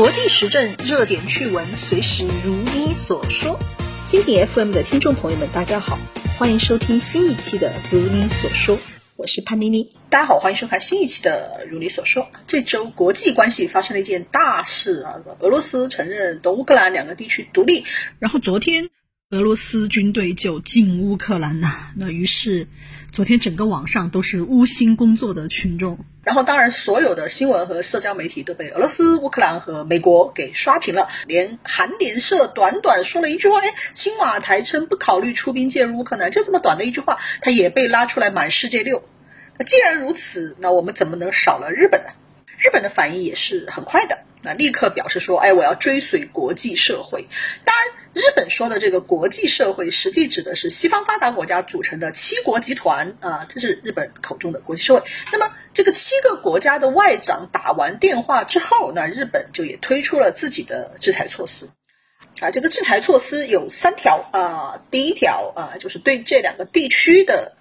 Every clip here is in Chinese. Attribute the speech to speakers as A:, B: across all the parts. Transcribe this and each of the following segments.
A: 国际时政热点趣闻，随时如你所说。经典 FM 的听众朋友们，大家好，欢迎收听新一期的《如你所说》，我是潘妮妮。大家好，欢迎收看新一期的《如你所说》。这周国际关系发生了一件大事啊，俄罗斯承认东乌克兰两个地区独立，然后昨天俄罗斯军队就进乌克兰呐，那于是昨天整个网上都是乌心工作的群众。然后，当然，所有的新闻和社交媒体都被俄罗斯、乌克兰和美国给刷屏了。连韩联社短短说了一句话：“哎，青瓦台称不考虑出兵介入乌克兰。”就这么短的一句话，它也被拉出来满世界溜。那既然如此，那我们怎么能少了日本呢？日本的反应也是很快的，那立刻表示说：“哎，我要追随国际社会。”当然。日本说的这个国际社会，实际指的是西方发达国家组成的七国集团啊，这是日本口中的国际社会。那么，这个七个国家的外长打完电话之后，那日本就也推出了自己的制裁措施啊。这个制裁措施有三条啊，第一条啊，就是对这两个地区的，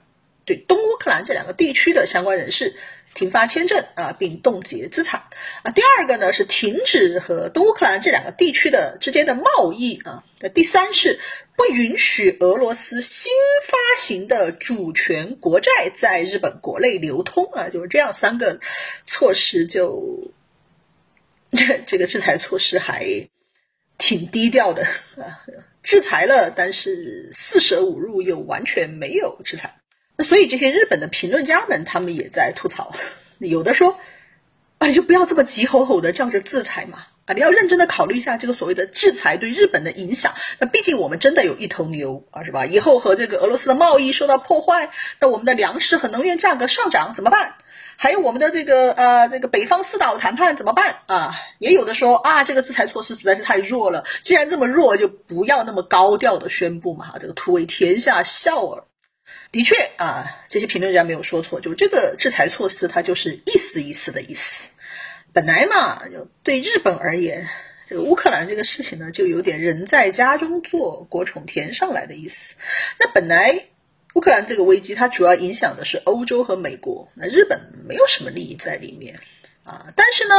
A: 对东乌克兰这两个地区的相关人士。停发签证啊，并冻结资产啊。第二个呢是停止和东乌克兰这两个地区的之间的贸易啊。那第三是不允许俄罗斯新发行的主权国债在日本国内流通啊。就是这样三个措施，就这这个制裁措施还挺低调的啊，制裁了，但是四舍五入又完全没有制裁。那所以这些日本的评论家们，他们也在吐槽，有的说，啊，你就不要这么急吼吼的叫着制裁嘛，你要认真的考虑一下这个所谓的制裁对日本的影响。那毕竟我们真的有一头牛啊，是吧？以后和这个俄罗斯的贸易受到破坏，那我们的粮食和能源价格上涨怎么办？还有我们的这个呃这个北方四岛谈判怎么办啊？也有的说啊，这个制裁措施实在是太弱了，既然这么弱，就不要那么高调的宣布嘛，这个图为天下笑耳。的确啊，这些评论家没有说错，就这个制裁措施，它就是意思意思的意思。本来嘛，就对日本而言，这个乌克兰这个事情呢，就有点人在家中坐，国从天上来的意思。那本来乌克兰这个危机，它主要影响的是欧洲和美国，那日本没有什么利益在里面啊。但是呢。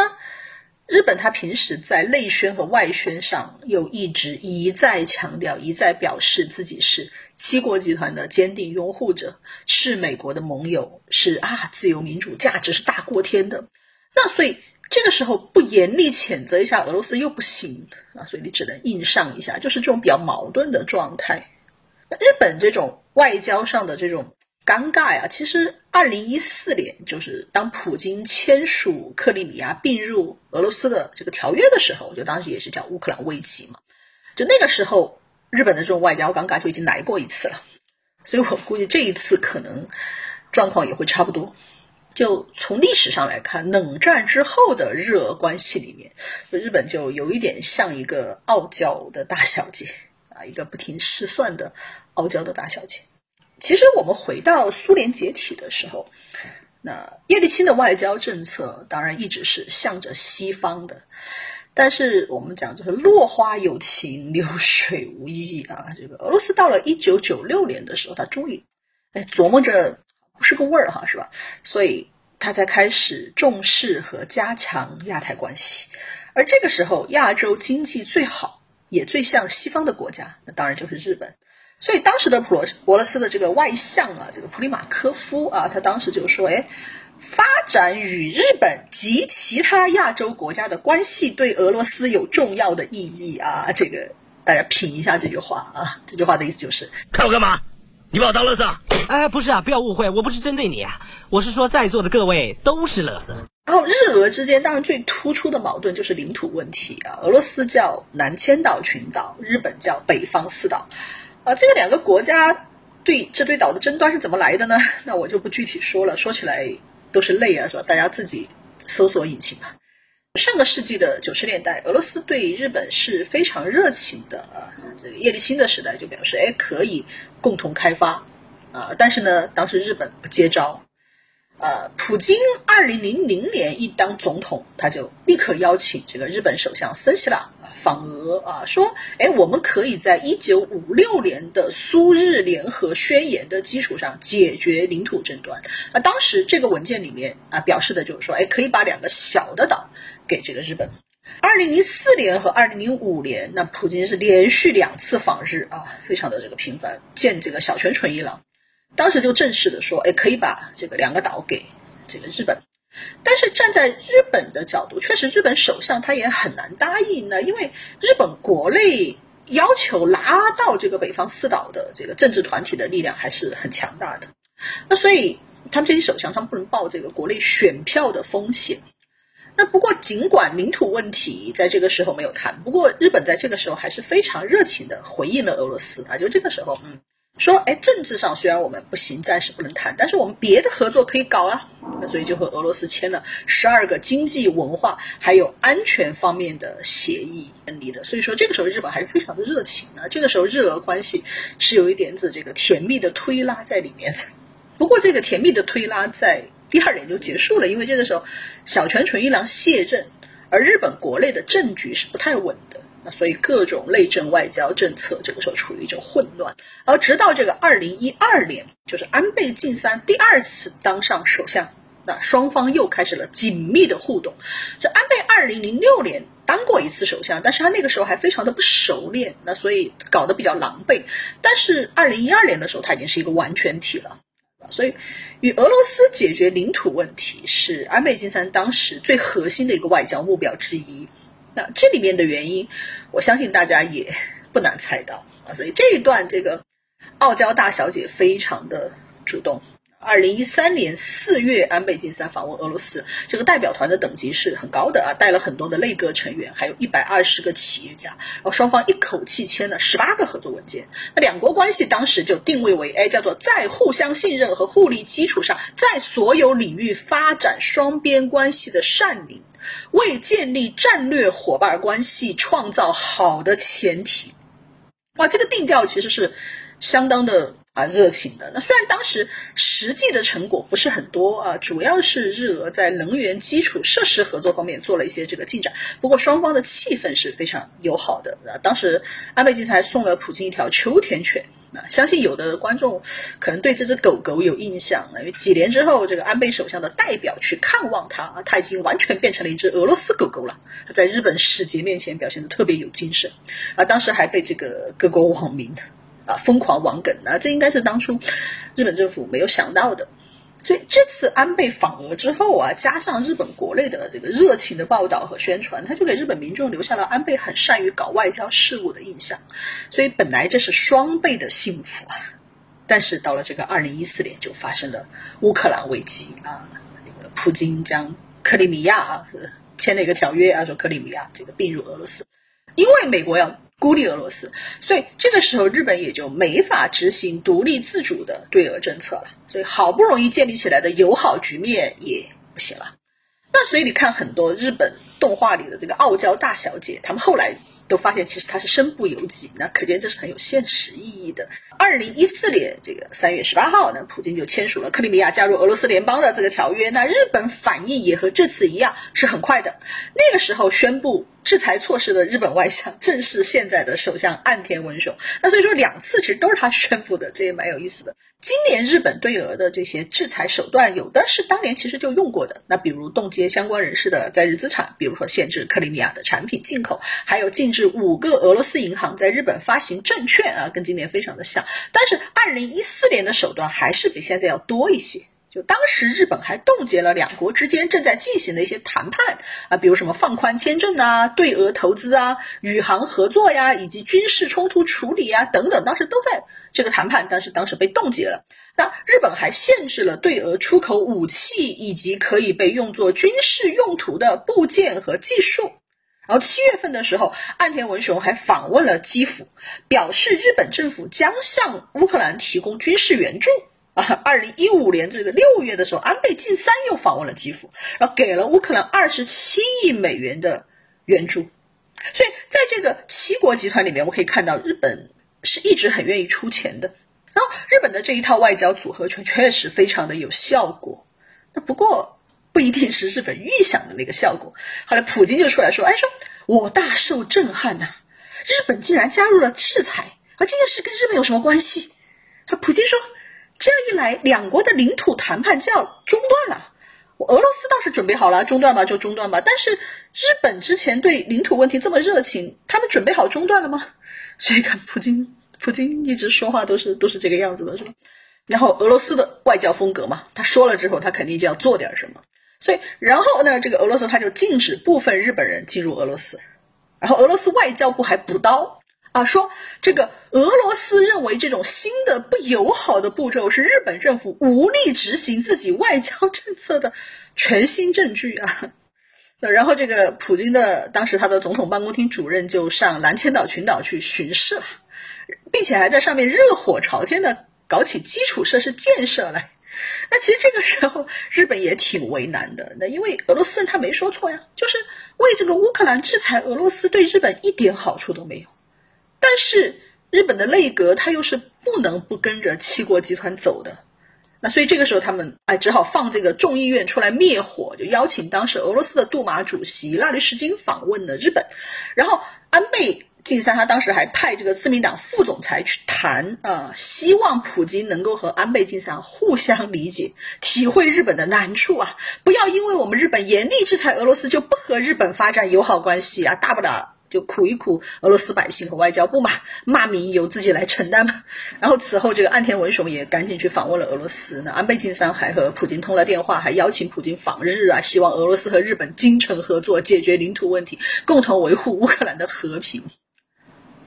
A: 日本他平时在内宣和外宣上又一直一再强调，一再表示自己是七国集团的坚定拥护者，是美国的盟友，是啊，自由民主价值是大过天的。那所以这个时候不严厉谴责一下俄罗斯又不行啊，所以你只能硬上一下，就是这种比较矛盾的状态。日本这种外交上的这种。尴尬呀！其实，二零一四年就是当普京签署克里米亚并入俄罗斯的这个条约的时候，就当时也是叫乌克兰危机嘛。就那个时候，日本的这种外交尴尬就已经来过一次了。所以我估计这一次可能状况也会差不多。就从历史上来看，冷战之后的日俄关系里面，日本就有一点像一个傲娇的大小姐啊，一个不听失算的傲娇的大小姐。其实我们回到苏联解体的时候，那叶利钦的外交政策当然一直是向着西方的，但是我们讲就是落花有情，流水无意啊。这个俄罗斯到了一九九六年的时候，他终于哎琢磨着不是个味儿哈，是吧？所以他才开始重视和加强亚太关系。而这个时候，亚洲经济最好也最像西方的国家，那当然就是日本。所以当时的普罗俄罗斯的这个外相啊，这个普里马科夫啊，他当时就说：“哎，发展与日本及其他亚洲国家的关系对俄罗斯有重要的意义啊。”这个大家品一下这句话啊，这句话的意思就是
B: 看我干嘛？你把我当乐色？
C: 哎，不是啊，不要误会，我不是针对你啊，我是说在座的各位都是乐色。
A: 然后日俄之间当然最突出的矛盾就是领土问题啊，俄罗斯叫南千岛群岛，日本叫北方四岛。啊，这个两个国家对这对岛的争端是怎么来的呢？那我就不具体说了，说起来都是泪啊，是吧？大家自己搜索引擎吧。上个世纪的九十年代，俄罗斯对日本是非常热情的啊。这个叶利钦的时代就表示，哎，可以共同开发啊。但是呢，当时日本不接招。呃，普京二零零零年一当总统，他就立刻邀请这个日本首相森喜朗访俄啊，说，哎，我们可以在一九五六年的苏日联合宣言的基础上解决领土争端。啊，当时这个文件里面啊表示的就是说，哎，可以把两个小的岛给这个日本。二零零四年和二零零五年，那普京是连续两次访日啊，非常的这个频繁，见这个小泉纯一郎，当时就正式的说，哎，可以把这个两个岛给这个日本。但是站在日本的角度，确实日本首相他也很难答应呢，因为日本国内要求拉到这个北方四岛的这个政治团体的力量还是很强大的，那所以他们这些首相他们不能抱这个国内选票的风险。那不过尽管领土问题在这个时候没有谈，不过日本在这个时候还是非常热情的回应了俄罗斯啊，就这个时候，嗯。说，哎，政治上虽然我们不行，暂时不能谈，但是我们别的合作可以搞啊。那所以就和俄罗斯签了十二个经济、文化还有安全方面的协议，分离的。所以说这个时候日本还是非常的热情的。这个时候日俄关系是有一点子这个甜蜜的推拉在里面的。不过这个甜蜜的推拉在第二年就结束了，因为这个时候小泉纯一郎卸任，而日本国内的政局是不太稳的。所以各种内政外交政策这个时候处于一种混乱，而直到这个二零一二年，就是安倍晋三第二次当上首相，那双方又开始了紧密的互动。这安倍二零零六年当过一次首相，但是他那个时候还非常的不熟练，那所以搞得比较狼狈。但是二零一二年的时候，他已经是一个完全体了，所以与俄罗斯解决领土问题是安倍晋三当时最核心的一个外交目标之一。那这里面的原因，我相信大家也不难猜到啊。所以这一段这个傲娇大小姐非常的主动。二零一三年四月，安倍晋三访问俄罗斯，这个代表团的等级是很高的啊，带了很多的内阁成员，还有一百二十个企业家，然后双方一口气签了十八个合作文件。那两国关系当时就定位为，哎，叫做在互相信任和互利基础上，在所有领域发展双边关系的善领。为建立战略伙伴关系创造好的前提，哇，这个定调其实是相当的啊热情的。那虽然当时实际的成果不是很多啊，主要是日俄在能源基础设施合作方面做了一些这个进展，不过双方的气氛是非常友好的。啊，当时安倍晋三送了普京一条秋田犬。那相信有的观众可能对这只狗狗有印象，因为几年之后，这个安倍首相的代表去看望它，它已经完全变成了一只俄罗斯狗狗了。在日本使节面前表现的特别有精神，啊，当时还被这个各国网民啊疯狂网梗呢，这应该是当初日本政府没有想到的。所以这次安倍访俄之后啊，加上日本国内的这个热情的报道和宣传，他就给日本民众留下了安倍很善于搞外交事务的印象。所以本来这是双倍的幸福啊，但是到了这个二零一四年就发生了乌克兰危机啊，这个普京将克里米亚啊签了一个条约啊，说克里米亚这个并入俄罗斯，因为美国要。孤立俄罗斯，所以这个时候日本也就没法执行独立自主的对俄政策了。所以好不容易建立起来的友好局面也不行了。那所以你看很多日本动画里的这个傲娇大小姐，他们后来。都发现其实她是身不由己，那可见这是很有现实意义的。二零一四年这个三月十八号，呢普京就签署了克里米亚加入俄罗斯联邦的这个条约。那日本反应也和这次一样是很快的。那个时候宣布制裁措施的日本外相正是现在的首相岸田文雄。那所以说两次其实都是他宣布的，这也蛮有意思的。今年日本对俄的这些制裁手段，有的是当年其实就用过的。那比如冻结相关人士的在日资产，比如说限制克里米亚的产品进口，还有禁止五个俄罗斯银行在日本发行证券啊，跟今年非常的像。但是二零一四年的手段还是比现在要多一些。就当时日本还冻结了两国之间正在进行的一些谈判啊，比如什么放宽签证啊、对俄投资啊、宇航合作呀，以及军事冲突处理啊等等，当时都在这个谈判，但是当时被冻结了。那日本还限制了对俄出口武器以及可以被用作军事用途的部件和技术。然后七月份的时候，岸田文雄还访问了基辅，表示日本政府将向乌克兰提供军事援助。啊，二零一五年这个六月的时候，安倍晋三又访问了基辅，然后给了乌克兰二十七亿美元的援助。所以在这个七国集团里面，我可以看到日本是一直很愿意出钱的。然后日本的这一套外交组合拳确实非常的有效果。那不过不一定是日本预想的那个效果。后来普京就出来说：“哎，说我大受震撼呐，日本竟然加入了制裁，而这件事跟日本有什么关系？”他普京说。这样一来，两国的领土谈判就要中断了。俄罗斯倒是准备好了中断吧就中断吧，但是日本之前对领土问题这么热情，他们准备好中断了吗？所以看普京，普京一直说话都是都是这个样子的，是吧？然后俄罗斯的外交风格嘛，他说了之后，他肯定就要做点什么。所以，然后呢，这个俄罗斯他就禁止部分日本人进入俄罗斯，然后俄罗斯外交部还补刀啊，说这个俄罗斯认为这种新的不友好的步骤是日本政府无力执行自己外交政策的全新证据啊。那然后这个普京的当时他的总统办公厅主任就上蓝千岛群岛去巡视了，并且还在上面热火朝天的搞起基础设施建设来。那其实这个时候，日本也挺为难的。那因为俄罗斯人他没说错呀，就是为这个乌克兰制裁俄罗斯，对日本一点好处都没有。但是日本的内阁他又是不能不跟着七国集团走的。那所以这个时候他们哎只好放这个众议院出来灭火，就邀请当时俄罗斯的杜马主席拉吕什金访问了日本，然后安倍。晋三他当时还派这个自民党副总裁去谈啊，希望普京能够和安倍晋三互相理解，体会日本的难处啊，不要因为我们日本严厉制裁俄罗斯就不和日本发展友好关系啊，大不了就苦一苦俄罗斯百姓和外交部嘛，骂名由自己来承担嘛。然后此后这个岸田文雄也赶紧去访问了俄罗斯，那安倍晋三还和普京通了电话，还邀请普京访日啊，希望俄罗斯和日本精诚合作，解决领土问题，共同维护乌克兰的和平。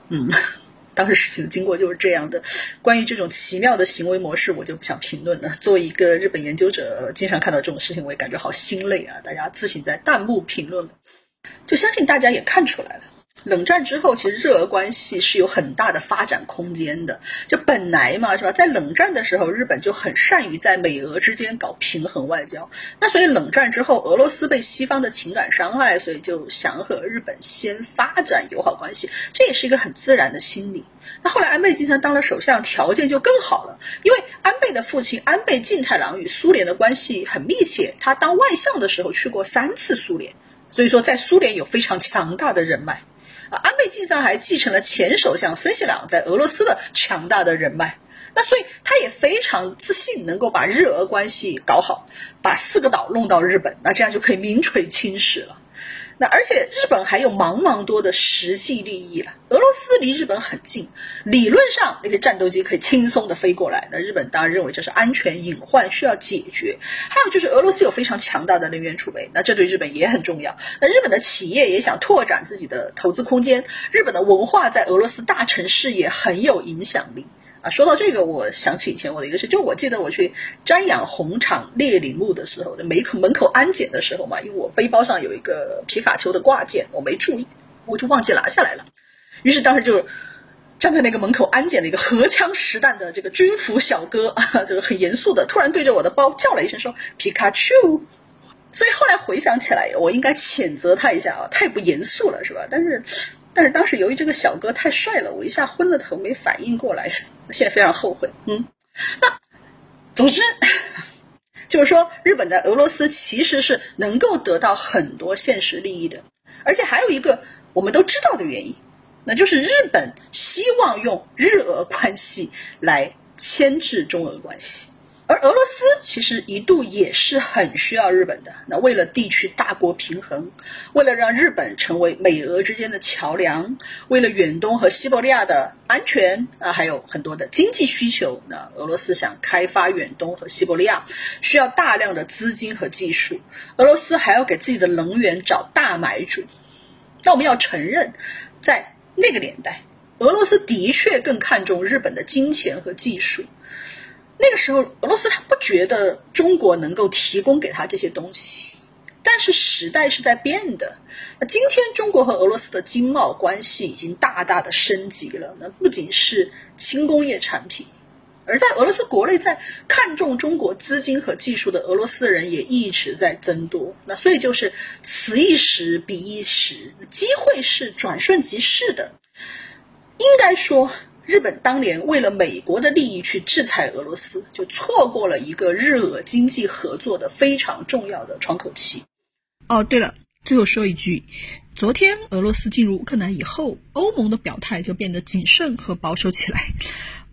A: 嗯，当时事情的经过就是这样的。关于这种奇妙的行为模式，我就不想评论了。作为一个日本研究者，经常看到这种事情，我也感觉好心累啊！大家自行在弹幕评论。就相信大家也看出来了。冷战之后，其实日俄关系是有很大的发展空间的。就本来嘛，是吧？在冷战的时候，日本就很善于在美俄之间搞平衡外交。那所以冷战之后，俄罗斯被西方的情感伤害，所以就想和日本先发展友好关系，这也是一个很自然的心理。那后来安倍晋三当了首相，条件就更好了，因为安倍的父亲安倍晋太郎与苏联的关系很密切，他当外相的时候去过三次苏联，所以说在苏联有非常强大的人脉。安倍晋三还继承了前首相森喜朗在俄罗斯的强大的人脉，那所以他也非常自信能够把日俄关系搞好，把四个岛弄到日本，那这样就可以名垂青史了。而且日本还有茫茫多的实际利益了。俄罗斯离日本很近，理论上那些战斗机可以轻松的飞过来。那日本当然认为这是安全隐患需要解决。还有就是俄罗斯有非常强大的能源储备，那这对日本也很重要。那日本的企业也想拓展自己的投资空间。日本的文化在俄罗斯大城市也很有影响力。啊，说到这个，我想起以前我的一个事，就我记得我去瞻仰红场猎铃木的时候，门口门口安检的时候嘛，因为我背包上有一个皮卡丘的挂件，我没注意，我就忘记拿下来了。于是当时就站在那个门口安检的一个荷枪实弹的这个军服小哥啊，这个很严肃的，突然对着我的包叫了一声说皮卡丘。所以后来回想起来，我应该谴责他一下啊，太不严肃了，是吧？但是。但是当时由于这个小哥太帅了，我一下昏了头，没反应过来，现在非常后悔。嗯，那总之 就是说，日本在俄罗斯其实是能够得到很多现实利益的，而且还有一个我们都知道的原因，那就是日本希望用日俄关系来牵制中俄关系。而俄罗斯其实一度也是很需要日本的。那为了地区大国平衡，为了让日本成为美俄之间的桥梁，为了远东和西伯利亚的安全啊，还有很多的经济需求，那俄罗斯想开发远东和西伯利亚，需要大量的资金和技术。俄罗斯还要给自己的能源找大买主。那我们要承认，在那个年代，俄罗斯的确更看重日本的金钱和技术。那个时候，俄罗斯他不觉得中国能够提供给他这些东西，但是时代是在变的。那今天中国和俄罗斯的经贸关系已经大大的升级了。那不仅是轻工业产品，而在俄罗斯国内，在看重中国资金和技术的俄罗斯人也一直在增多。那所以就是此一时彼一时，机会是转瞬即逝的。应该说。日本当年为了美国的利益去制裁俄罗斯，就错过了一个日俄经济合作的非常重要的窗口期。
D: 哦，对了，最后说一句，昨天俄罗斯进入乌克兰以后，欧盟的表态就变得谨慎和保守起来。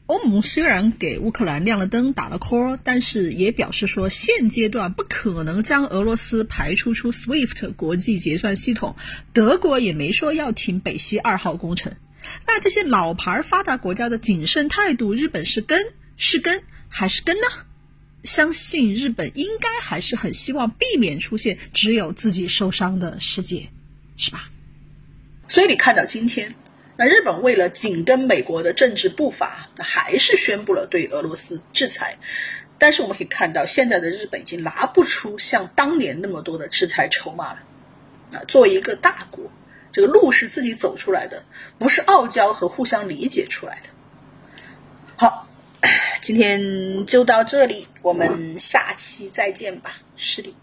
D: 欧盟虽然给乌克兰亮了灯、打了 call，但是也表示说现阶段不可能将俄罗斯排除出 SWIFT 国际结算系统。德国也没说要停北溪二号工程。那这些老牌发达国家的谨慎态度，日本是跟是跟还是跟呢？相信日本应该还是很希望避免出现只有自己受伤的世界，是吧？
A: 所以你看到今天。那日本为了紧跟美国的政治步伐，那还是宣布了对俄罗斯制裁。但是我们可以看到，现在的日本已经拿不出像当年那么多的制裁筹码了。啊，作为一个大国，这个路是自己走出来的，不是傲娇和互相理解出来的。好，今天就到这里，我们下期再见吧，是的。